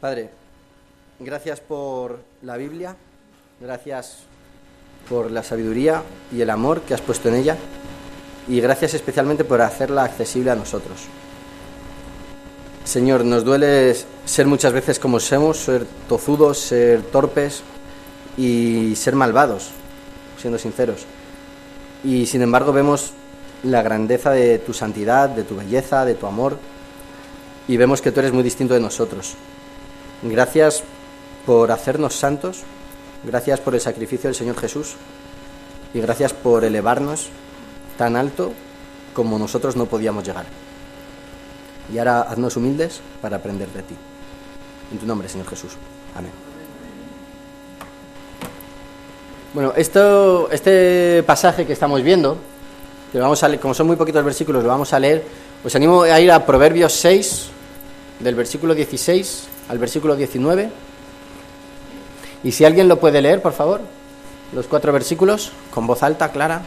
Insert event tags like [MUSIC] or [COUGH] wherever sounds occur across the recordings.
Padre, gracias por la Biblia, gracias por la sabiduría y el amor que has puesto en ella y gracias especialmente por hacerla accesible a nosotros. Señor, nos duele ser muchas veces como somos, ser tozudos, ser torpes y ser malvados, siendo sinceros. Y sin embargo vemos la grandeza de tu santidad, de tu belleza, de tu amor, y vemos que tú eres muy distinto de nosotros. Gracias por hacernos santos, gracias por el sacrificio del Señor Jesús y gracias por elevarnos tan alto como nosotros no podíamos llegar. Y ahora haznos humildes para aprender de ti. En tu nombre, Señor Jesús. Amén. Bueno, esto, este pasaje que estamos viendo, que vamos a leer, como son muy poquitos versículos, lo vamos a leer. Os animo a ir a Proverbios 6, del versículo 16 al versículo 19. Y si alguien lo puede leer, por favor, los cuatro versículos, con voz alta, clara.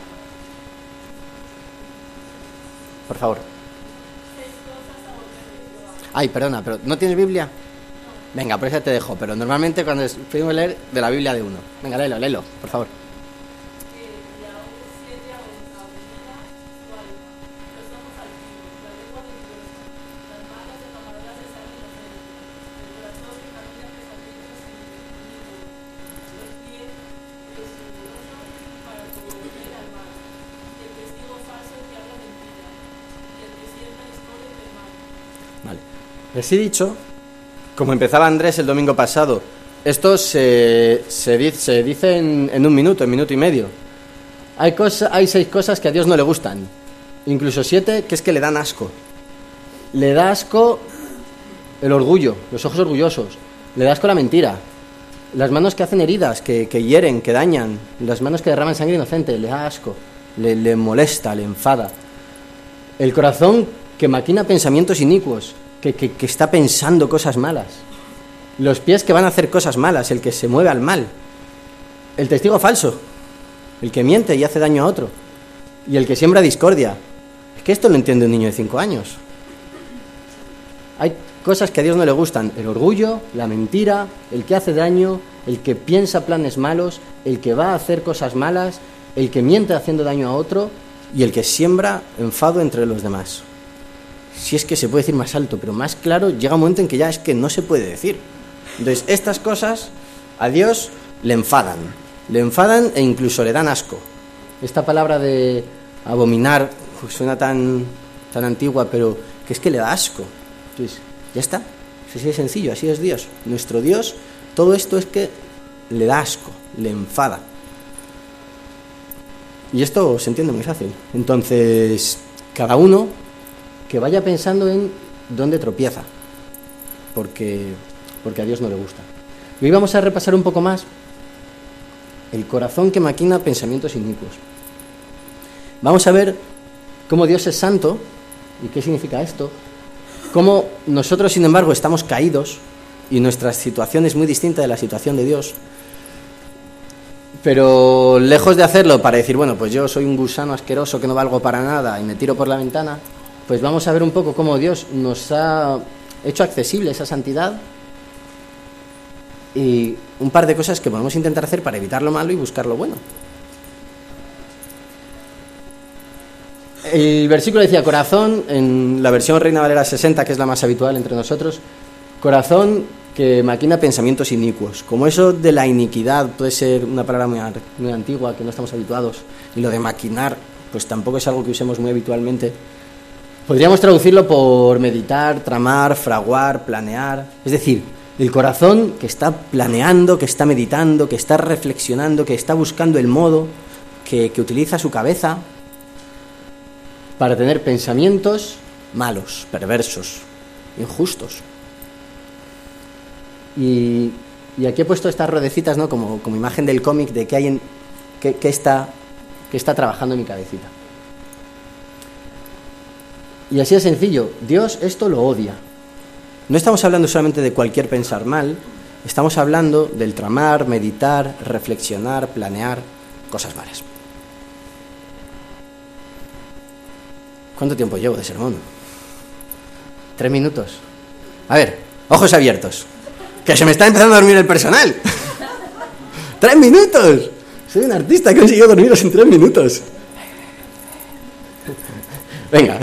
Por favor. Ay, perdona, pero ¿no tienes Biblia? Venga, por eso te dejo, pero normalmente cuando pedimos leer de la Biblia de uno. Venga, léelo, léelo, por favor. He dicho, como empezaba Andrés el domingo pasado, esto se, se, di- se dice en, en un minuto, en minuto y medio. Hay, hay seis cosas que a Dios no le gustan, incluso siete que es que le dan asco. Le da asco el orgullo, los ojos orgullosos, le da asco la mentira, las manos que hacen heridas, que, que hieren, que dañan, las manos que derraman sangre inocente, le da asco, le, le molesta, le enfada. El corazón que maquina pensamientos inicuos, que, está pensando cosas malas. Los pies que van a hacer cosas malas, el que se mueve al mal. El testigo falso, el que miente y hace daño a otro. Y el que siembra discordia. Es que esto lo entiende un niño de cinco años. Hay cosas que a Dios no le gustan. El orgullo, la mentira, el que hace daño, el que piensa planes malos, el que va a hacer cosas malas, el que miente haciendo daño a otro y el que siembra enfado entre los demás. Si es que se puede decir más alto, pero más claro, llega un momento en que ya es que no se puede decir. Entonces, estas cosas a Dios le enfadan. Le enfadan e incluso le dan asco. Esta palabra de abominar pues, suena tan, tan antigua, pero que es que le da asco. Entonces, ya está. Es así de sencillo, así es Dios. Nuestro Dios, todo esto es que le da asco, le enfada. Y esto se entiende muy fácil. Entonces, cada uno que vaya pensando en dónde tropieza, porque, porque a Dios no le gusta. Y hoy vamos a repasar un poco más el corazón que maquina pensamientos inicuos. Vamos a ver cómo Dios es santo y qué significa esto, cómo nosotros, sin embargo, estamos caídos y nuestra situación es muy distinta de la situación de Dios. Pero lejos de hacerlo para decir, bueno, pues yo soy un gusano asqueroso que no valgo para nada y me tiro por la ventana, pues vamos a ver un poco cómo Dios nos ha hecho accesible esa santidad y un par de cosas que podemos intentar hacer para evitar lo malo y buscar lo bueno. El versículo decía corazón, en la versión Reina Valera 60, que es la más habitual entre nosotros, corazón que maquina pensamientos inicuos. Como eso de la iniquidad puede ser una palabra muy, muy antigua que no estamos habituados, y lo de maquinar, pues tampoco es algo que usemos muy habitualmente. Podríamos traducirlo por meditar, tramar, fraguar, planear. Es decir, el corazón que está planeando, que está meditando, que está reflexionando, que está buscando el modo, que, que utiliza su cabeza para tener pensamientos malos, perversos, injustos. Y, aquí he puesto estas ruedecitas ¿no? como, como imagen del cómic de que hay en, que está, está trabajando mi cabecita. Y así de sencillo, Dios esto lo odia. No estamos hablando solamente de cualquier pensar mal, estamos hablando del tramar, meditar, reflexionar, planear cosas malas. ¿Cuánto tiempo llevo de sermón? ¿Tres minutos? A ver, ojos abiertos. que se me está empezando a dormir el personal. [LAUGHS] ¡Tres minutos! Soy un artista, he conseguido dormiros en tres minutos. Venga,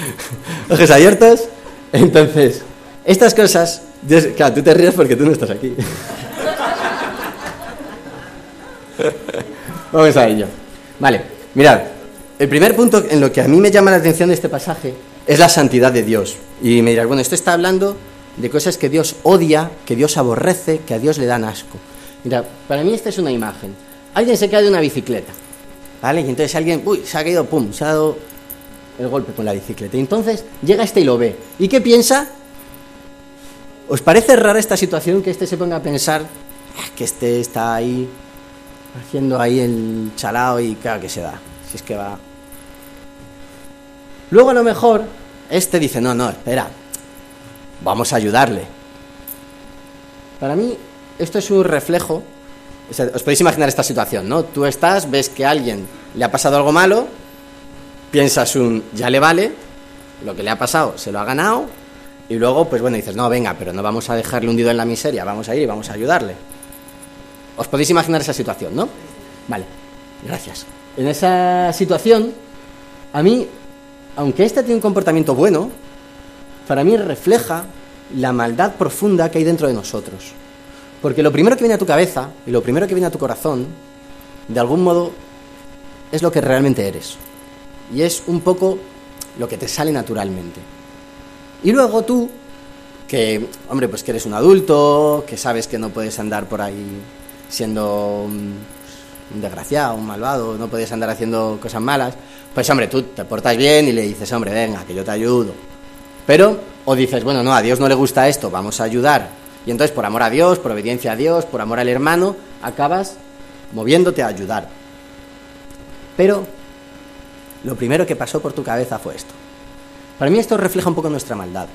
[LAUGHS] ojos abiertos. Entonces, estas cosas, claro, tú te ríes porque tú no estás aquí. [LAUGHS] Vamos a ello. Vale, mirad, el primer punto en lo que a mí me llama la atención de este pasaje es la santidad de Dios. Y me dirás, bueno, esto está hablando de cosas que Dios odia, que Dios aborrece, que a Dios le dan asco. Mira, para mí esta es una imagen. Alguien se cae de una bicicleta, ¿vale? Y entonces alguien, uy, se ha caído, pum, se ha dado el golpe con la bicicleta. Y entonces llega este y lo ve. ¿Y qué piensa? ¿Os parece rara esta situación que este se ponga a pensar ah, que este está ahí haciendo ahí el chalao y claro que se da? Si es que va. Luego a lo mejor este dice, no, no, espera, vamos a ayudarle. Para mí esto es un reflejo, os podéis imaginar esta situación, ¿no? Tú estás, ves que a alguien le ha pasado algo malo, piensas un, ya le vale, lo que le ha pasado se lo ha ganado, y luego, pues bueno, dices, no, venga, pero no vamos a dejarle hundido en la miseria, vamos a ir y vamos a ayudarle. Os podéis imaginar esa situación, ¿no? Vale, gracias. En esa situación, a mí, aunque este tiene un comportamiento bueno, para mí refleja la maldad profunda que hay dentro de nosotros. Porque lo primero que viene a tu cabeza y lo primero que viene a tu corazón, de algún modo, es lo que realmente eres. Y es un poco lo que te sale naturalmente. Y luego tú, que, hombre, pues que eres un adulto, que sabes que no puedes andar por ahí siendo un, desgraciado, un malvado, no puedes andar haciendo cosas malas, pues hombre, tú te portas bien y le dices, hombre, venga, que yo te ayudo. Pero, o dices, bueno, no, a Dios no le gusta esto, vamos a ayudar y entonces, por amor a Dios, por obediencia a Dios, por amor al hermano, acabas moviéndote a ayudar. Pero lo primero que pasó por tu cabeza fue esto. Para mí esto refleja un poco nuestra maldad.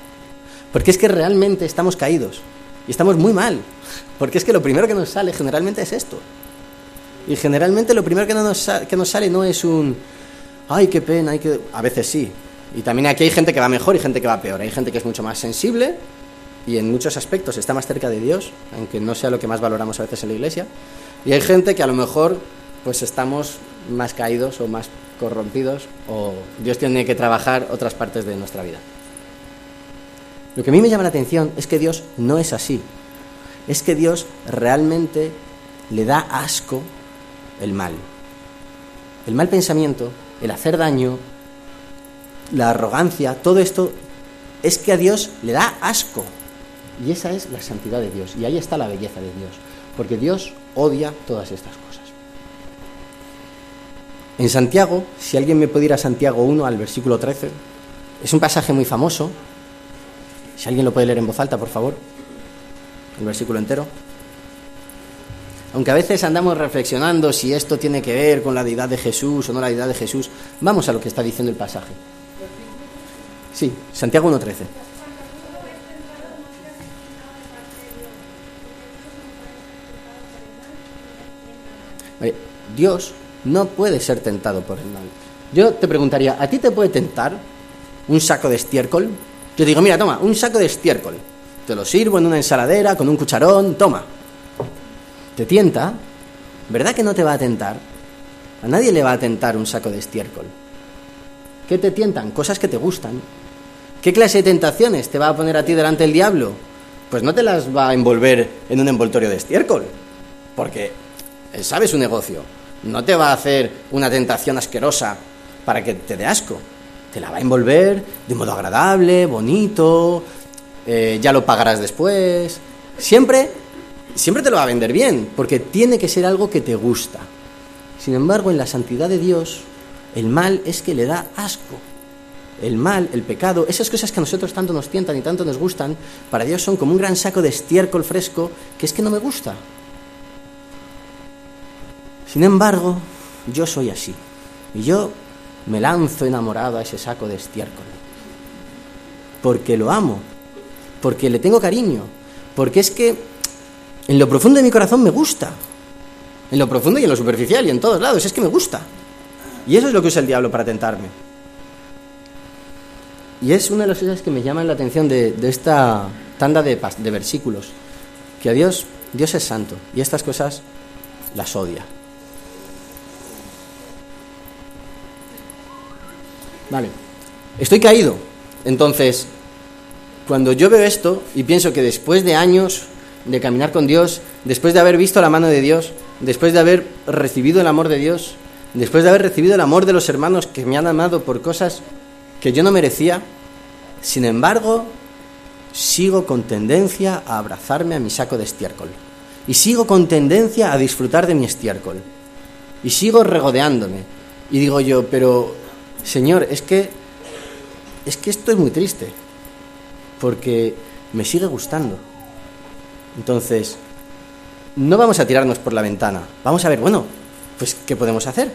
Porque es que realmente estamos caídos. Y estamos muy mal. Porque es que lo primero que nos sale generalmente es esto. Y generalmente lo primero que, que nos sale no es un... Ay, qué pena, hay que... A veces sí. Y también aquí hay gente que va mejor y gente que va peor. Hay gente que es mucho más sensible y en muchos aspectos está más cerca de Dios, aunque no sea lo que más valoramos a veces en la iglesia. Y hay gente que a lo mejor pues estamos más caídos o más corrompidos o Dios tiene que trabajar otras partes de nuestra vida. Lo que a mí me llama la atención es que Dios no es así. Es que Dios realmente le da asco el mal. El mal pensamiento, el hacer daño, la arrogancia, todo esto es que a Dios le da asco. Y esa es la santidad de Dios. Y ahí está la belleza de Dios. Porque Dios odia todas estas cosas. En Santiago, si alguien me puede ir a Santiago 1 al versículo 13, es un pasaje muy famoso. Si alguien lo puede leer en voz alta, por favor. El versículo entero. Aunque a veces andamos reflexionando si esto tiene que ver con la deidad de Jesús o no la deidad de Jesús, vamos a lo que está diciendo el pasaje. Sí, Santiago 1.13. Dios no puede ser tentado por el mal. Yo te preguntaría, ¿a ti te puede tentar un saco de estiércol? Yo digo, mira, toma, un saco de estiércol. Te lo sirvo en una ensaladera, con un cucharón, toma. ¿Te tienta? ¿Verdad que no te va a tentar? A nadie le va a tentar un saco de estiércol. ¿Qué te tientan? Cosas que te gustan. ¿Qué clase de tentaciones te va a poner a ti delante el diablo? Pues no te las va a envolver en un envoltorio de estiércol. Porque él sabe su negocio. No te va a hacer una tentación asquerosa para que te dé asco. Te la va a envolver de modo agradable, bonito, eh, ya lo pagarás después. Siempre, siempre te lo va a vender bien, porque tiene que ser algo que te gusta. Sin embargo, en la santidad de Dios, el mal es que le da asco. El mal, el pecado, esas cosas que a nosotros tanto nos tientan y tanto nos gustan, para Dios son como un gran saco de estiércol fresco que es que no me gusta. Sin embargo, yo soy así. Y yo me lanzo enamorado a ese saco de estiércol. Porque lo amo. Porque le tengo cariño. Porque es que en lo profundo de mi corazón me gusta. En lo profundo y en lo superficial y en todos lados. Es que me gusta. Y eso es lo que usa el diablo para tentarme. Y es una de las cosas que me llaman la atención de, esta tanda de, de versículos. que a Dios, Dios es santo y estas cosas las odia. Vale, estoy caído. Entonces, cuando yo veo esto y pienso que después de años de caminar con Dios, después de haber visto la mano de Dios, después de haber recibido el amor de Dios, después de haber recibido el amor de los hermanos que me han amado por cosas que yo no merecía, sin embargo, sigo con tendencia a abrazarme a mi saco de estiércol. Y sigo con tendencia a disfrutar de mi estiércol. Y sigo regodeándome. Y digo yo, pero, Señor, es que, es que esto es muy triste. Porque me sigue gustando. Entonces, no vamos a tirarnos por la ventana. Vamos a ver, bueno, pues, ¿qué podemos hacer?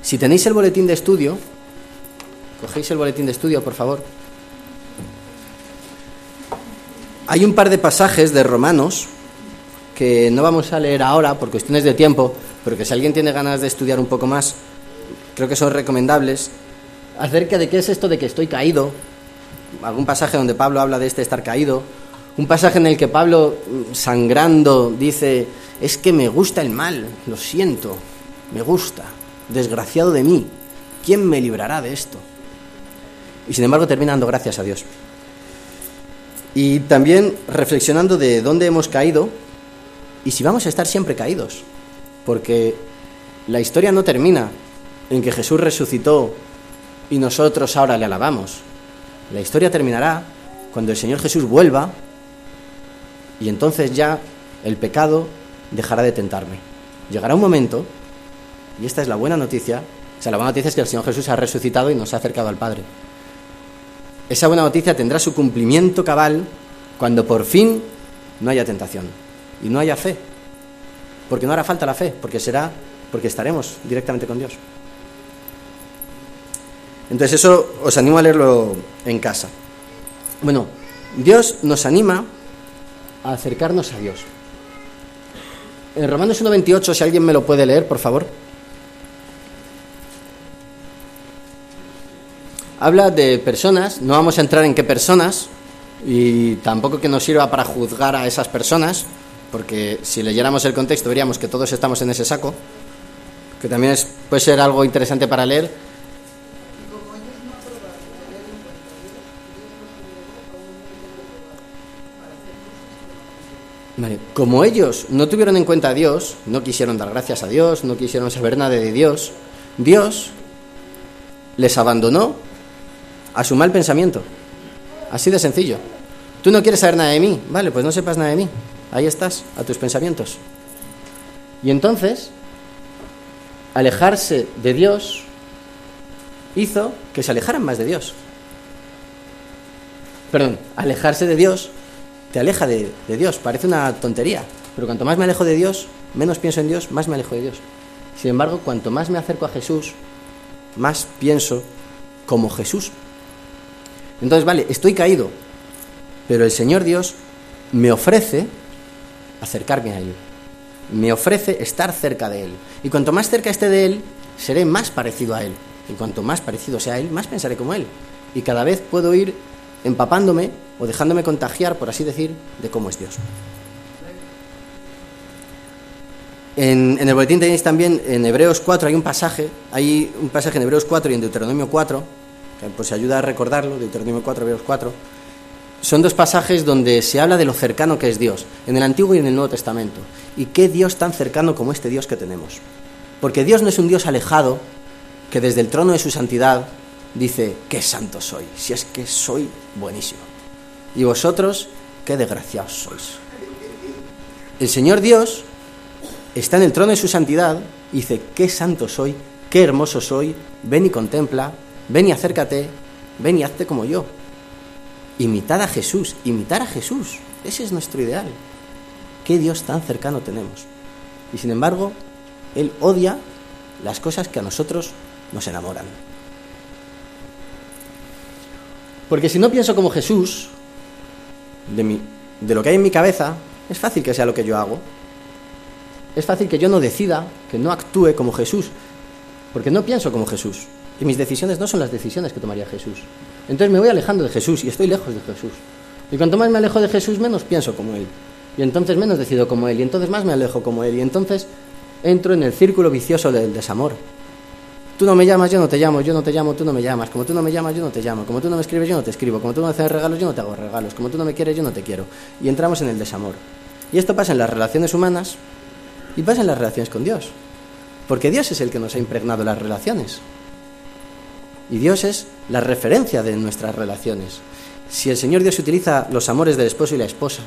Si tenéis el boletín de estudio, cogéis el boletín de estudio, por favor. Hay un par de pasajes de Romanos que no vamos a leer ahora por cuestiones de tiempo, pero que si alguien tiene ganas de estudiar un poco más, creo que son recomendables, acerca de qué es esto de que estoy caído, algún pasaje donde Pablo habla de este estar caído, un pasaje en el que Pablo, mm, sangrando, dice, es que me gusta el mal, lo siento, me gusta, desgraciado de mí, ¿quién me librará de esto? Y sin embargo termina dando gracias a Dios. Y también reflexionando de dónde hemos caído y si vamos a estar siempre caídos, porque la historia no termina en que Jesús resucitó y nosotros ahora le alabamos. La historia terminará cuando el Señor Jesús vuelva y entonces ya el pecado dejará de tentarme. Llegará un momento, y esta es la buena noticia, o sea, la buena noticia es que el Señor Jesús ha resucitado y nos ha acercado al Padre. Esa buena noticia tendrá su cumplimiento cabal cuando por fin no haya tentación y no haya fe. Porque no hará falta la fe, porque será, porque estaremos directamente con Dios. Entonces eso os animo a leerlo en casa. Bueno, Dios nos anima a acercarnos a Dios. En Romanos 1.28, si alguien me lo puede leer, por favor. Habla de personas, no vamos a entrar en qué personas, y tampoco que nos sirva para juzgar a esas personas, porque si leyéramos el contexto veríamos que todos estamos en ese saco, que también puede ser algo interesante para leer, Como ellos no tuvieron en cuenta a Dios, no quisieron dar gracias a Dios, no quisieron saber nada de Dios, Dios les abandonó a su mal pensamiento. Así de sencillo. Tú no quieres saber nada de mí, vale, pues no sepas nada de mí. Ahí estás, a tus pensamientos. Y entonces, alejarse de Dios hizo que se alejaran más de Dios. Perdón, alejarse de Dios te aleja de, Dios. Parece una tontería, pero cuanto más me alejo de Dios, menos pienso en Dios, más me alejo de Dios. Sin embargo, cuanto más me acerco a Jesús, más pienso como Jesús. Entonces, vale, estoy caído, pero el Señor Dios me ofrece acercarme a Él. Me ofrece estar cerca de Él. Y cuanto más cerca esté de Él, seré más parecido a Él. Y cuanto más parecido sea Él, más pensaré como Él. Y cada vez puedo ir empapándome o dejándome contagiar, por así decir, de cómo es Dios. En, el boletín tenéis también en Hebreos 4 hay un pasaje, hay un pasaje en Hebreos 4 y en Deuteronomio 4, que pues ayuda a recordarlo, Deuteronomio 4, Hebreos 4. Son dos pasajes donde se habla de lo cercano que es Dios, en el Antiguo y en el Nuevo Testamento. Y qué Dios tan cercano como este Dios que tenemos. Porque Dios no es un Dios alejado que desde el trono de su santidad dice, qué santo soy, si es que soy buenísimo. Y vosotros, qué desgraciados sois. El Señor Dios está en el trono de su santidad y dice, qué santo soy, qué hermoso soy, ven y contempla, ven y acércate, ven y hazte como yo. Imitad a Jesús, imitar a Jesús, ese es nuestro ideal. Qué Dios tan cercano tenemos. Y sin embargo, Él odia las cosas que a nosotros nos enamoran. Porque si no pienso como Jesús, de, lo que hay en mi cabeza, es fácil que sea lo que yo hago. Es fácil que yo no decida, que no actúe como Jesús, porque no pienso como Jesús. Y mis decisiones no son las decisiones que tomaría Jesús. Entonces me voy alejando de Jesús y estoy lejos de Jesús. Y cuanto más me alejo de Jesús, menos pienso como Él. y entonces menos decido como Él, y entonces más me alejo como Él, y entonces entro en el círculo vicioso del desamor. Tú no me llamas, yo no te llamo, yo no te llamo, tú no me llamas, como tú no me llamas, yo no te llamo, como tú no me escribes, yo no te escribo, como tú no me haces regalos, yo no te hago regalos, como tú no me quieres, yo no te quiero. Y entramos en el desamor. Y esto pasa en las relaciones humanas y pasa en las relaciones con Dios. Porque Dios es el que nos ha impregnado las relaciones. Y Dios es la referencia de nuestras relaciones. Si el Señor Dios utiliza los amores del esposo y la esposa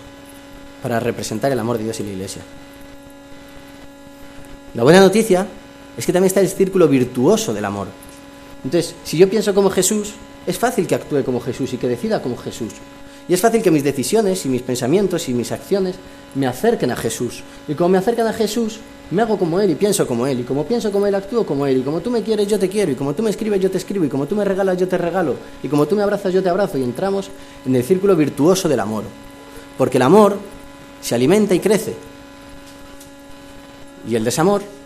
para representar el amor de Dios y la iglesia. La buena noticia es que también está el círculo virtuoso del amor. Entonces, si yo pienso como Jesús, es fácil que actúe como Jesús y que decida como Jesús. Y es fácil que mis decisiones y mis pensamientos y mis acciones me acerquen a Jesús. Y como me acercan a Jesús, me hago como Él y pienso como Él. Y como pienso como Él, actúo como Él. Y como tú me quieres, yo te quiero. Y como tú me escribes, yo te escribo. Y como tú me regalas, yo te regalo. Y como tú me abrazas, yo te abrazo. Y entramos en el círculo virtuoso del amor. Porque el amor se alimenta y crece. Y el desamor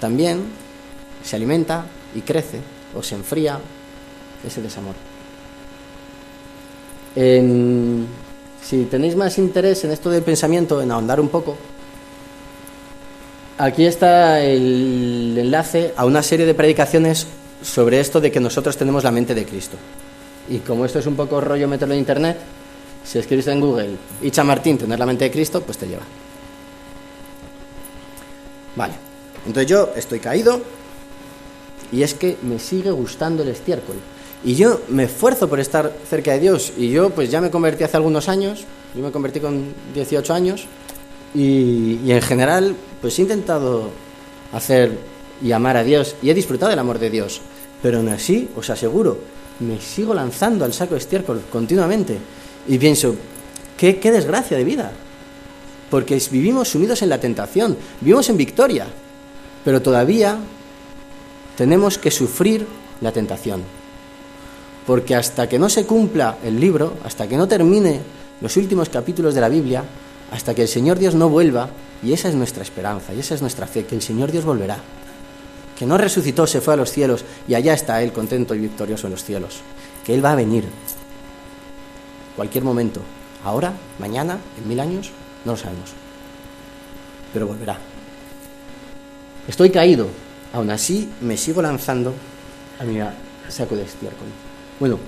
también se alimenta y crece o se enfría ese desamor. si tenéis más interés en esto del pensamiento, en ahondar un poco, aquí está el enlace a una serie de predicaciones sobre esto de que nosotros tenemos la mente de Cristo. Y como esto es un poco rollo meterlo en internet, si escribes en Google, Icha Martín, tener la mente de Cristo, pues te lleva. Vale. Entonces yo estoy caído y es que me sigue gustando el estiércol. Y yo me esfuerzo por estar cerca de Dios. Y yo pues ya me convertí hace algunos años, yo me convertí con 18 años y, en general pues he intentado hacer y amar a Dios y he disfrutado del amor de Dios. Pero aún así, os aseguro, me sigo lanzando al saco de estiércol continuamente. Y pienso, qué, qué desgracia de vida. Porque vivimos sumidos en la tentación, vivimos en victoria, pero todavía tenemos que sufrir la tentación. Porque hasta que no se cumpla el libro, hasta que no termine los últimos capítulos de la Biblia, hasta que el Señor Dios no vuelva, y esa es nuestra esperanza, y esa es nuestra fe, que el Señor Dios volverá, que no resucitó, se fue a los cielos, y allá está Él contento y victorioso en los cielos, que Él va a venir, cualquier momento, ahora, mañana, en mil años, no lo sabemos, pero volverá. Estoy caído, aún así me sigo lanzando a mi saco de estiércol. Bueno,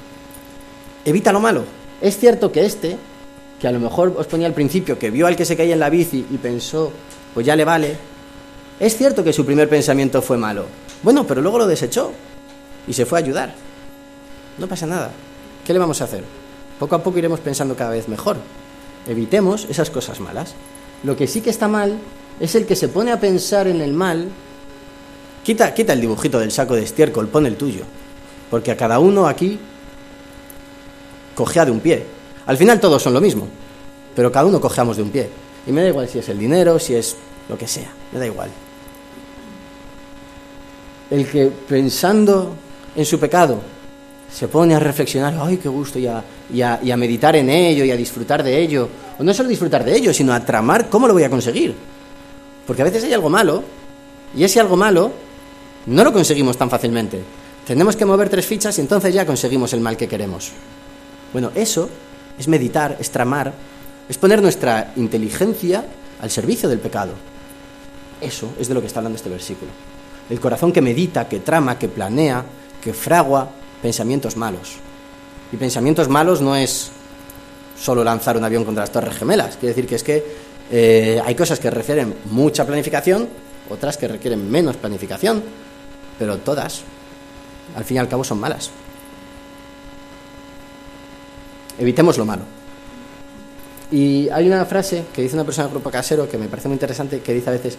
evita lo malo. Es cierto que este, que a lo mejor os ponía al principio, que vio al que se caía en la bici y pensó, pues ya le vale, es cierto que su primer pensamiento fue malo. Bueno, pero luego lo desechó y se fue a ayudar. No pasa nada. ¿Qué le vamos a hacer? Poco a poco iremos pensando cada vez mejor. Evitemos esas cosas malas. Lo que sí que está mal es el que se pone a pensar en el mal. Quita, quita el dibujito del saco de estiércol, pon el tuyo. Porque a cada uno aquí cojea de un pie. Al final todos son lo mismo, pero cada uno cojeamos de un pie. Y me da igual si es el dinero, si es lo que sea, me da igual. El que pensando en su pecado se pone a reflexionar, ay, qué gusto, y a, y, a, meditar en ello, y a disfrutar de ello, o no solo disfrutar de ello, sino a tramar cómo lo voy a conseguir. Porque a veces hay algo malo, y ese algo malo no lo conseguimos tan fácilmente. Tenemos que mover tres fichas y entonces ya conseguimos el mal que queremos. Bueno, eso es meditar, es tramar, es poner nuestra inteligencia al servicio del pecado. Eso es de lo que está hablando este versículo. El corazón que medita, que trama, que planea, que fragua, pensamientos malos. Y pensamientos malos no es solo lanzar un avión contra las torres gemelas. Quiere decir que es que eh, hay cosas que requieren mucha planificación, otras que requieren menos planificación, pero todas, al fin y al cabo, son malas. Evitemos lo malo. Y hay una frase que dice una persona del grupo casero que me parece muy interesante, que dice a veces,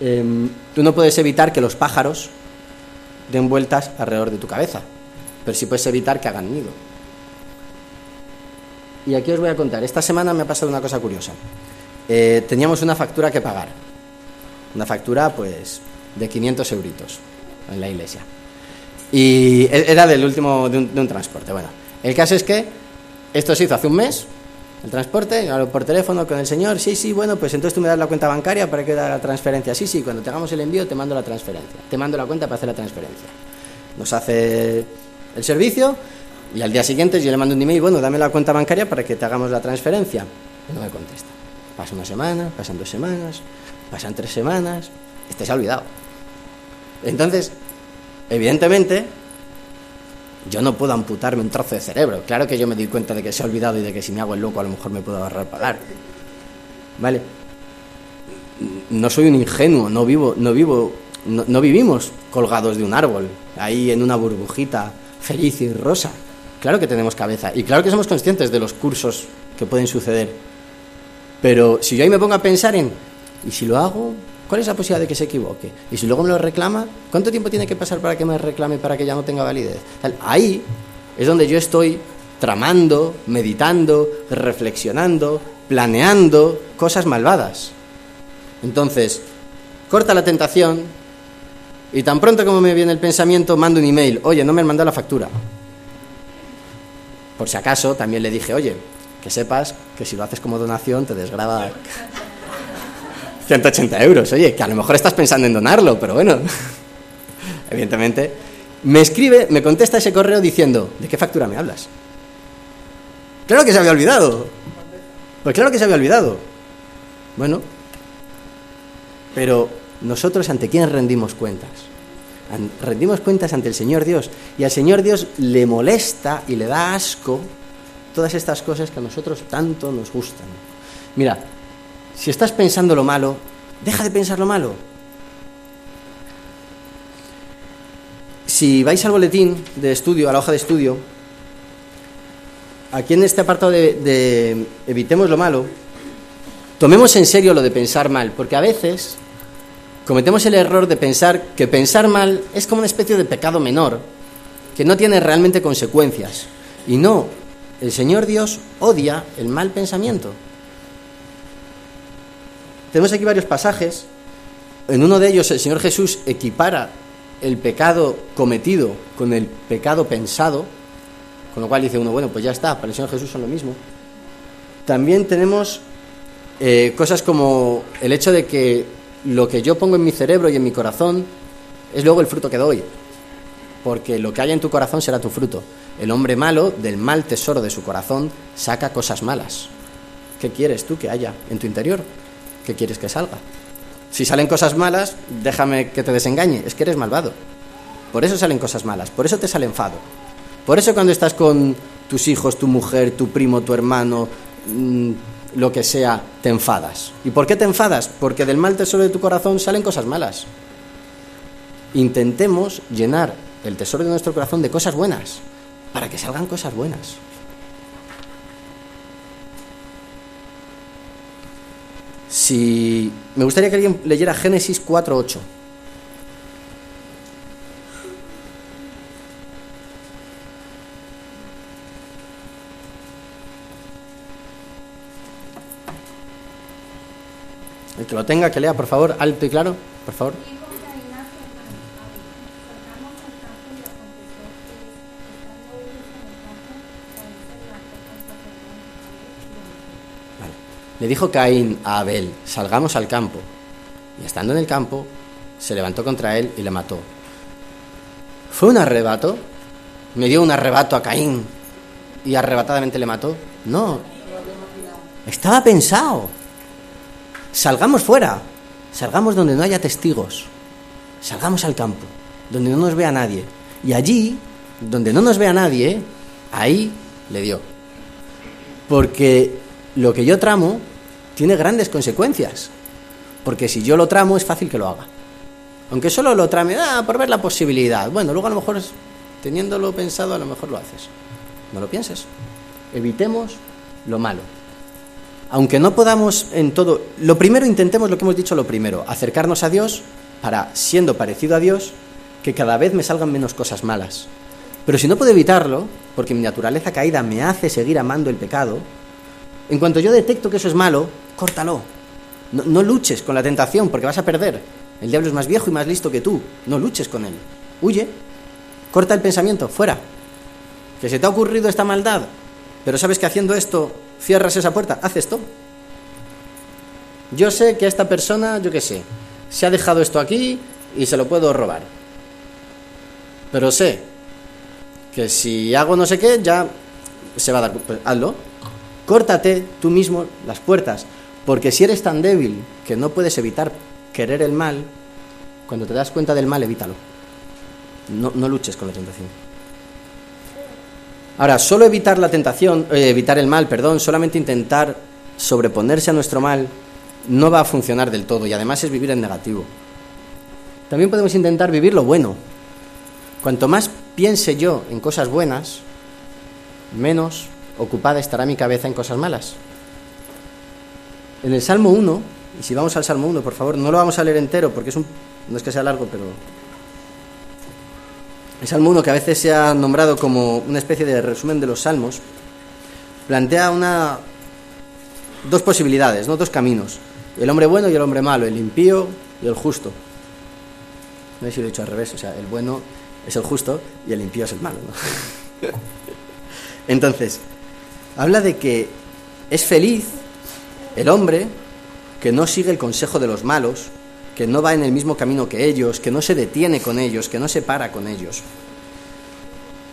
em, tú no puedes evitar que los pájaros den vueltas alrededor de tu cabeza, pero sí puedes evitar que hagan nido. Y aquí os voy a contar, esta semana me ha pasado una cosa curiosa. Eh, teníamos una factura que pagar, una factura pues de 500 euritos en la iglesia. Y e-, era del último, de un, transporte. Bueno, el caso es que esto se hizo hace un mes, el transporte, hablo por teléfono con el señor, sí, sí, bueno, pues entonces tú me das la cuenta bancaria para que haga la transferencia. Sí, sí, cuando te hagamos el envío te mando la transferencia. Te mando la cuenta para hacer la transferencia. Nos hace el servicio y al día siguiente yo le mando un email, bueno, dame la cuenta bancaria para que te hagamos la transferencia. No me contesta. Pasa una semana, pasan dos semanas, pasan tres semanas, este se ha olvidado. Entonces, evidentemente, yo no puedo amputarme un trozo de cerebro. Claro que yo me doy cuenta de que se ha olvidado y de que si me hago el loco a lo mejor me puedo agarrar pagar. ¿Vale? No soy un ingenuo, no vivo, no vivo, no, no vivimos colgados de un árbol, ahí en una burbujita feliz y rosa. Claro que tenemos cabeza y claro que somos conscientes de los cursos que pueden suceder. Pero si yo ahí me pongo a pensar en, ¿y si lo hago? ¿Cuál es la posibilidad de que se equivoque? Y si luego me lo reclama, ¿cuánto tiempo tiene que pasar para que me reclame para que ya no tenga validez? Ahí es donde yo estoy tramando, meditando, reflexionando, planeando cosas malvadas. Entonces, corta la tentación y tan pronto como me viene el pensamiento, mando un email. Oye, no me han mandado la factura. Por si acaso, también le dije, oye, que sepas que si lo haces como donación te desgraba 180 euros. Oye, que a lo mejor estás pensando en donarlo, pero bueno, [LAUGHS] evidentemente. Me escribe, me contesta ese correo diciendo, ¿de qué factura me hablas? Claro que se había olvidado. Pues claro que se había olvidado. Bueno, pero nosotros ante quién rendimos cuentas? Rendimos cuentas ante el Señor Dios. Y al Señor Dios le molesta y le da asco todas estas cosas que a nosotros tanto nos gustan. Mira, si estás pensando lo malo, deja de pensar lo malo. Si vais al boletín de estudio, a la hoja de estudio, aquí en este apartado de, de evitemos lo malo, tomemos en serio lo de pensar mal, porque a veces cometemos el error de pensar que pensar mal es como una especie de pecado menor, que no tiene realmente consecuencias. Y no, el Señor Dios odia el mal pensamiento. Tenemos aquí varios pasajes. En uno de ellos el Señor Jesús equipara el pecado cometido con el pecado pensado, con lo cual dice uno, bueno, pues ya está, para el Señor Jesús son lo mismo. También tenemos eh, cosas como el hecho de que lo que yo pongo en mi cerebro y en mi corazón es luego el fruto que doy. Porque lo que haya en tu corazón será tu fruto. El hombre malo, del mal tesoro de su corazón, saca cosas malas. ¿Qué quieres tú que haya en tu interior? ¿Qué quieres que salga? Si salen cosas malas, déjame que te desengañe. Es que eres malvado. Por eso salen cosas malas. Por eso te sale enfado. Por eso cuando estás con tus hijos, tu mujer, tu primo, tu hermano, mm, lo que sea, te enfadas. ¿Y por qué te enfadas? Porque del mal tesoro de tu corazón salen cosas malas. Intentemos llenar el tesoro de nuestro corazón de cosas buenas, para que salgan cosas buenas. Si me gustaría que alguien leyera Génesis 4:8. El que lo tenga, que lea, por favor, alto y claro, por favor. Le dijo Caín a Abel, salgamos al campo. Y estando en el campo, se levantó contra él y le mató. ¿Fue un arrebato? ¿Me dio un arrebato a Caín y arrebatadamente le mató? No. Estaba pensado. Salgamos fuera, salgamos donde no haya testigos, salgamos al campo, donde no nos vea nadie. Y allí, donde no nos vea nadie, ahí le dio. Porque lo que yo tramo tiene grandes consecuencias. Porque si yo lo tramo es fácil que lo haga. Aunque solo lo trame, ah, por ver la posibilidad. Bueno, luego a lo mejor, teniéndolo pensado, a lo mejor lo haces. No lo pienses. Evitemos lo malo aunque no podamos en todo, lo primero intentemos lo que hemos dicho, lo primero, acercarnos a Dios para, siendo parecido a Dios, que cada vez me salgan menos cosas malas. Pero si no puedo evitarlo, porque mi naturaleza caída me hace seguir amando el pecado, en cuanto yo detecto que eso es malo, córtalo. No, luches con la tentación porque vas a perder. El diablo es más viejo y más listo que tú. No luches con él. Huye. Corta el pensamiento. Fuera. Que se te ha ocurrido esta maldad, pero sabes que haciendo esto cierras esa puerta, haz esto. Yo sé que esta persona, yo qué sé, se ha dejado esto aquí y se lo puedo robar. Pero sé que si hago no sé qué, ya se va a dar. Pues hazlo. Córtate tú mismo las puertas. Porque si eres tan débil que no puedes evitar querer el mal, cuando te das cuenta del mal, evítalo. No, no luches con la tentación. Ahora, solo evitar la tentación, eh, evitar el mal, perdón, solamente intentar sobreponerse a nuestro mal, no va a funcionar del todo y además es vivir en negativo. También podemos intentar vivir lo bueno. Cuanto más piense yo en cosas buenas, menos ocupada estará mi cabeza en cosas malas. En el Salmo 1, y si vamos al Salmo 1, por favor, no lo vamos a leer entero porque es un, no es que sea largo, pero el Salmo 1, que a veces se ha nombrado como una especie de resumen de los salmos, plantea una, dos posibilidades, ¿no? dos caminos. El hombre bueno y el hombre malo, el impío y el justo. No sé si lo he dicho al revés, o sea, el bueno es el justo y el impío es el malo. [LAUGHS] Entonces, habla de que es feliz el hombre que no sigue el consejo de los malos, que no va en el mismo camino que ellos, que no se detiene con ellos, que no se para con ellos,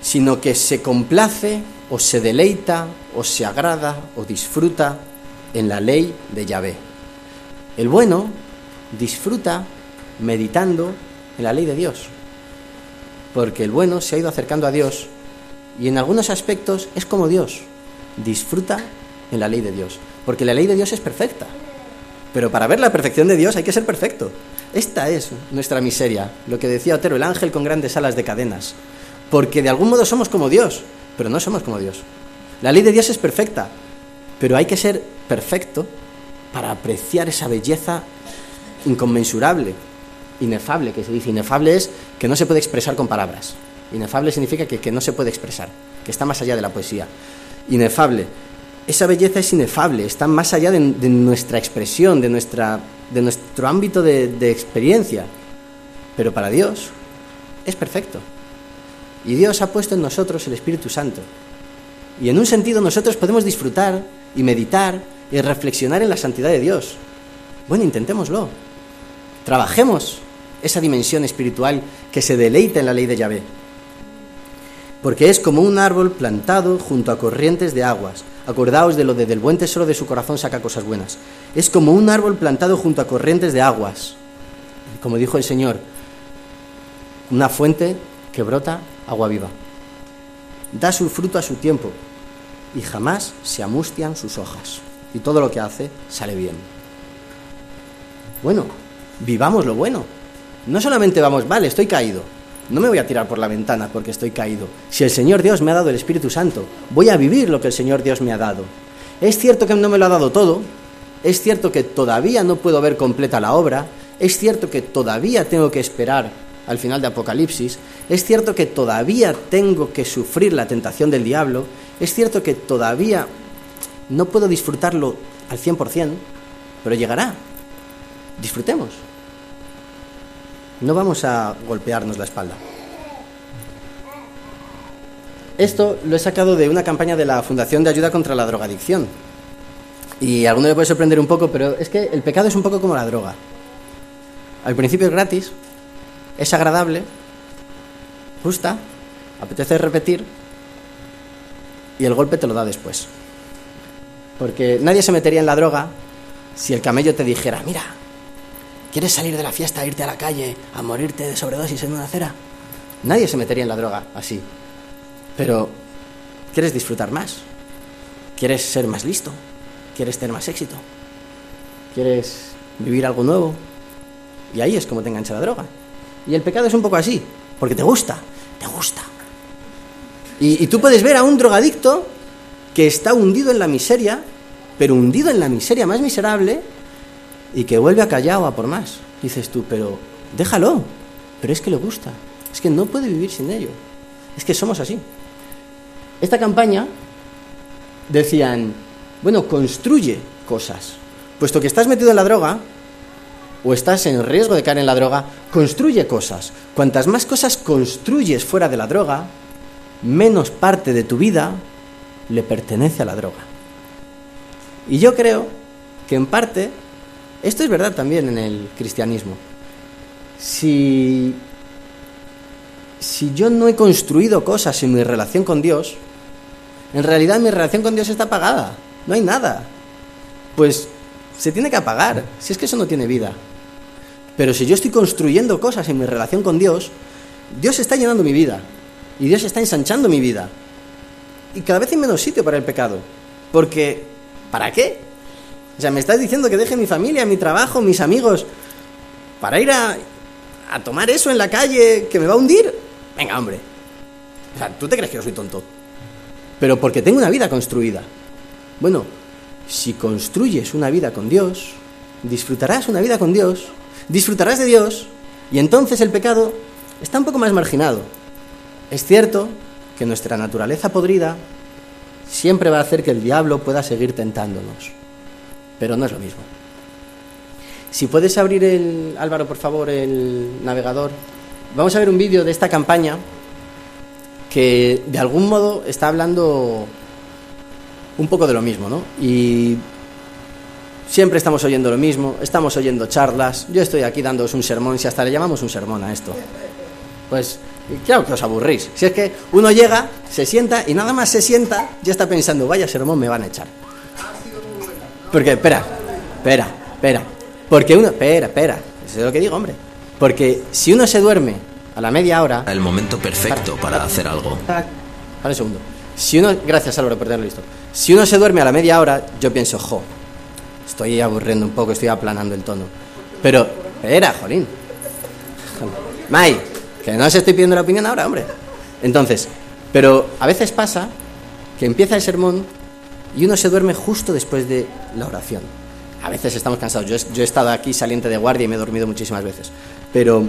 sino que se complace o se deleita o se agrada o disfruta en la ley de Yahvé. El bueno disfruta meditando en la ley de Dios, porque el bueno se ha ido acercando a Dios y en algunos aspectos es como Dios, disfruta en la ley de Dios, porque la ley de Dios es perfecta. Pero para ver la perfección de Dios hay que ser perfecto. Esta es nuestra miseria, lo que decía Otero, el ángel con grandes alas de cadenas. Porque de algún modo somos como Dios, pero no somos como Dios. La ley de Dios es perfecta, pero hay que ser perfecto para apreciar esa belleza inconmensurable, inefable, que se dice. Inefable es que no se puede expresar con palabras. Inefable significa que, que no se puede expresar, que está más allá de la poesía. Inefable esa belleza es inefable, está más allá de, nuestra expresión, de, nuestra, de nuestro ámbito de, experiencia. Pero para Dios es perfecto. Y Dios ha puesto en nosotros el Espíritu Santo. Y en un sentido nosotros podemos disfrutar y meditar y reflexionar en la santidad de Dios. Bueno, intentémoslo. Trabajemos esa dimensión espiritual que se deleita en la ley de Yahvé. Porque es como un árbol plantado junto a corrientes de aguas Acordaos de lo de del buen tesoro de su corazón saca cosas buenas. Es como un árbol plantado junto a corrientes de aguas. Como dijo el Señor, una fuente que brota agua viva. Da su fruto a su tiempo y jamás se amustian sus hojas. Y todo lo que hace sale bien. Bueno, vivamos lo bueno. No solamente vamos, vale, estoy caído. No me voy a tirar por la ventana porque estoy caído. Si el Señor Dios me ha dado el Espíritu Santo, voy a vivir lo que el Señor Dios me ha dado. Es cierto que no me lo ha dado todo, es cierto que todavía no puedo ver completa la obra, es cierto que todavía tengo que esperar al final de Apocalipsis, es cierto que todavía tengo que sufrir la tentación del diablo, es cierto que todavía no puedo disfrutarlo al 100%, pero llegará. Disfrutemos no vamos a golpearnos la espalda. Esto lo he sacado de una campaña de la Fundación de Ayuda contra la Drogadicción. Y a alguno le puede sorprender un poco, pero es que el pecado es un poco como la droga. Al principio es gratis, es agradable, gusta, apetece repetir y el golpe te lo da después. Porque nadie se metería en la droga si el camello te dijera, mira, ¿Quieres salir de la fiesta, irte a la calle, a morirte de sobredosis en una acera? Nadie se metería en la droga así. Pero, ¿quieres disfrutar más? ¿Quieres ser más listo? ¿Quieres tener más éxito? ¿Quieres vivir algo nuevo? Y ahí es como te engancha la droga. Y el pecado es un poco así, porque te gusta, te gusta. Y, y tú puedes ver a un drogadicto que está hundido en la miseria, pero hundido en la miseria más miserable, y que vuelve a callado a por más. Dices tú, pero déjalo, pero es que le gusta, es que no puede vivir sin ello, es que somos así. Esta campaña decían, bueno, construye cosas, puesto que estás metido en la droga o estás en riesgo de caer en la droga, construye cosas. Cuantas más cosas construyes fuera de la droga, menos parte de tu vida le pertenece a la droga. Y yo creo que en parte esto es verdad también en el cristianismo. Si, si yo no he construido cosas en mi relación con Dios, en realidad mi relación con Dios está apagada, no hay nada. Pues Se tiene que apagar, si es que eso no tiene vida. Pero si yo estoy construyendo cosas en mi relación con Dios, Dios está llenando mi vida. Y Dios está ensanchando mi vida. Y cada vez hay menos sitio para el pecado. Porque, ¿para qué? O sea, me estás diciendo que deje mi familia, mi trabajo, mis amigos, para ir a, a tomar eso en la calle que me va a hundir. Venga, hombre. O sea, ¿tú te crees que yo soy tonto? Pero porque tengo una vida construida. Bueno, si construyes una vida con Dios, disfrutarás una vida con Dios, disfrutarás de Dios, y entonces el pecado está un poco más marginado. Es cierto que nuestra naturaleza podrida siempre va a hacer que el diablo pueda seguir tentándonos, pero no es lo mismo. Si puedes abrir el, Álvaro, por favor, el navegador, vamos a ver un vídeo de esta campaña que de algún modo está hablando un poco de lo mismo, ¿no? Y siempre estamos oyendo lo mismo, estamos oyendo charlas, yo estoy aquí dándoos un sermón, si hasta le llamamos un sermón a esto. Pues claro que os aburrís. Si es que uno llega, se sienta y nada más se sienta, ya está pensando, vaya sermón me van a echar. Porque, espera, espera, espera. Porque uno, espera, espera, eso es lo que digo, hombre. Porque si uno se duerme a la media hora... El momento perfecto para hacer algo. Para un segundo. Si uno, gracias Álvaro por tenerlo listo. Si uno se duerme a la media hora, yo pienso, jo, estoy aburriendo un poco, estoy aplanando el tono. Pero, espera, jolín. [LAUGHS] Mai, que no os estoy pidiendo la opinión ahora, hombre. Entonces, pero a veces pasa que empieza el sermón y uno se duerme justo después de la oración. A veces estamos cansados. Yo, he estado aquí saliente de guardia y me he dormido muchísimas veces. Pero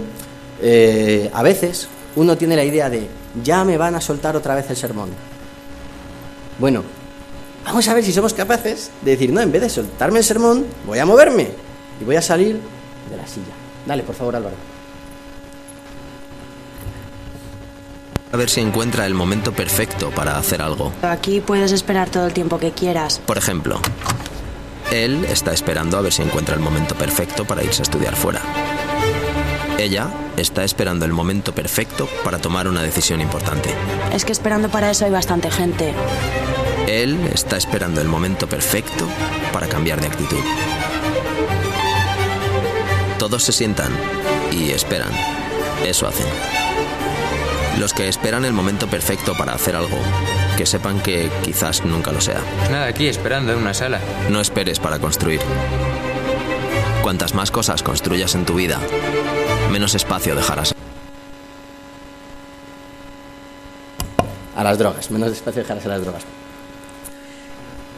eh, a veces uno tiene la idea de, ya me van a soltar otra vez el sermón. Bueno, vamos a ver si somos capaces de decir, no, en vez de soltarme el sermón, voy a moverme y voy a salir de la silla. Dale, por favor, Álvaro. A ver si encuentra el momento perfecto para hacer algo. Aquí puedes esperar todo el tiempo que quieras. Por ejemplo, él está esperando a ver si encuentra el momento perfecto para irse a estudiar fuera. Ella está esperando el momento perfecto para tomar una decisión importante. Es que esperando para eso hay bastante gente. Él está esperando el momento perfecto para cambiar de actitud. Todos se sientan y esperan. Eso hacen. Los que esperan el momento perfecto para hacer algo, que sepan que quizás nunca lo sea. Nada, aquí esperando en una sala. No esperes para construir. Cuantas más cosas construyas en tu vida, menos espacio dejarás. A las drogas, menos espacio dejarás a las drogas.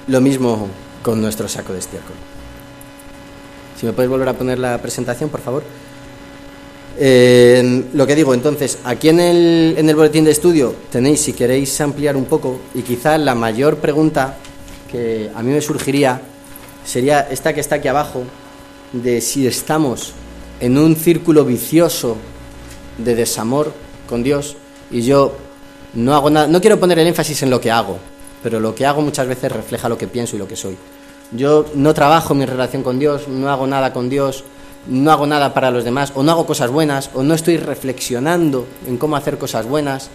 Lo mismo con nuestro saco de estiércol. Si me puedes volver a poner la presentación, por favor. Eh, lo que digo, entonces, aquí en el, en el boletín de estudio tenéis, si queréis ampliar un poco, y quizá la mayor pregunta que a mí me surgiría sería esta que está aquí abajo, de si estamos en un círculo vicioso de desamor con Dios y yo no hago nada, no quiero poner el énfasis en lo que hago, pero lo que hago muchas veces refleja lo que pienso y lo que soy. Yo no trabajo mi relación con Dios, no hago nada con Dios, no hago nada para los demás, o no hago cosas buenas, o no estoy reflexionando en cómo hacer cosas buenas.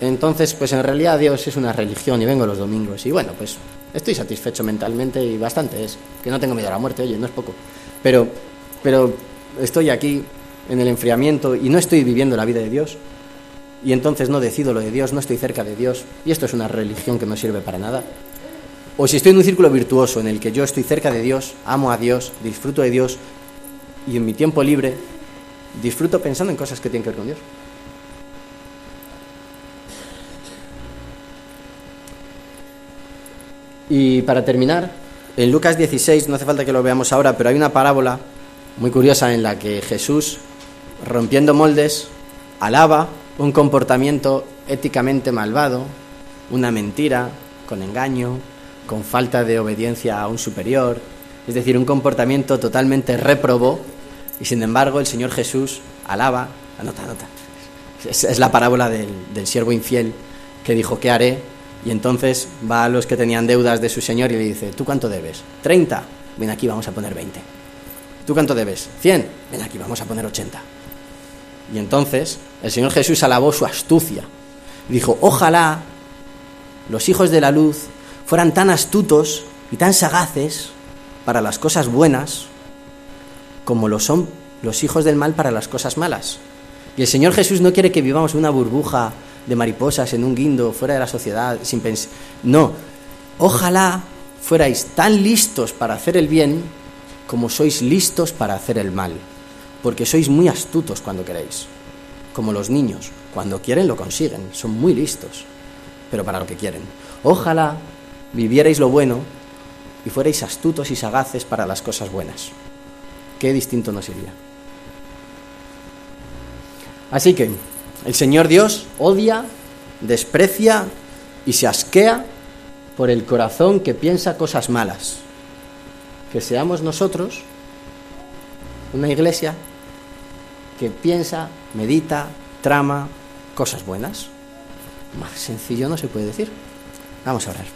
Entonces, pues en realidad Dios es una religión y vengo los domingos. Y bueno, pues estoy satisfecho mentalmente y bastante es. Que no tengo miedo a la muerte, oye, no es poco. Pero, pero estoy aquí en el enfriamiento y no estoy viviendo la vida de Dios. Y entonces no decido lo de Dios, no estoy cerca de Dios. Y esto es una religión que no sirve para nada. O si estoy en un círculo virtuoso en el que yo estoy cerca de Dios, amo a Dios, disfruto de Dios y en mi tiempo libre disfruto pensando en cosas que tienen que ver con Dios. Y para terminar, en Lucas 16, no hace falta que lo veamos ahora, pero hay una parábola muy curiosa en la que Jesús, rompiendo moldes, alaba un comportamiento éticamente malvado, una mentira, con engaño, con falta de obediencia a un superior, es decir, un comportamiento totalmente reprobó, y sin embargo el Señor Jesús alaba, anota, anota, es, la parábola del, del siervo infiel que dijo, ¿qué haré? Y entonces va a los que tenían deudas de su Señor y le dice, ¿tú cuánto debes? 30, ven aquí, vamos a poner 20. ¿Tú cuánto debes? 100, ven aquí, vamos a poner 80. Y entonces el Señor Jesús alabó su astucia. Dijo, ojalá los hijos de la luz fueran tan astutos y tan sagaces para las cosas buenas como lo son los hijos del mal para las cosas malas. Y el Señor Jesús no quiere que vivamos una burbuja de mariposas, en un guindo, fuera de la sociedad, sin pensar. No, ojalá fuerais tan listos para hacer el bien como sois listos para hacer el mal, porque sois muy astutos cuando queréis, como los niños, cuando quieren lo consiguen, son muy listos, pero para lo que quieren. Ojalá vivierais lo bueno y fuerais astutos y sagaces para las cosas buenas. Qué distinto nos iría. Así que el Señor Dios odia, desprecia y se asquea por el corazón que piensa cosas malas. Que seamos nosotros una iglesia que piensa, medita, trama cosas buenas. Más sencillo no se puede decir. Vamos a orar.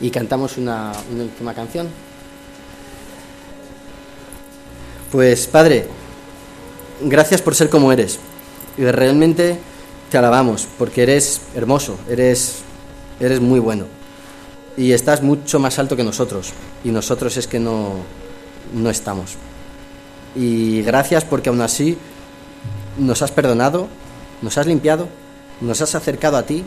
Y cantamos una, una última canción. Pues Padre, gracias por ser como eres. Y realmente te alabamos porque eres hermoso, eres, eres muy bueno. Y estás mucho más alto que nosotros. Y nosotros es que no, no estamos. Y gracias porque aún así nos has perdonado, nos has limpiado, nos has acercado a ti,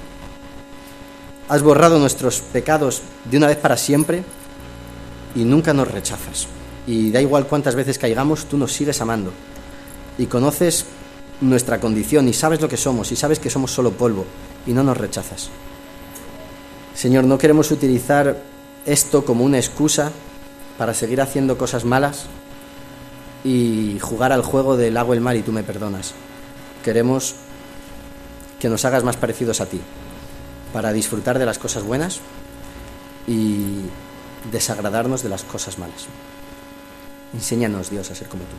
has borrado nuestros pecados de una vez para siempre y nunca nos rechazas. Y da igual cuántas veces caigamos, tú nos sigues amando. Y conoces nuestra condición y sabes lo que somos y sabes que somos solo polvo y no nos rechazas. Señor, no queremos utilizar esto como una excusa para seguir haciendo cosas malas y jugar al juego del hago el mal y tú me perdonas. Queremos que nos hagas más parecidos a ti, para disfrutar de las cosas buenas y desagradarnos de las cosas malas. Enséñanos, Dios, a ser como tú.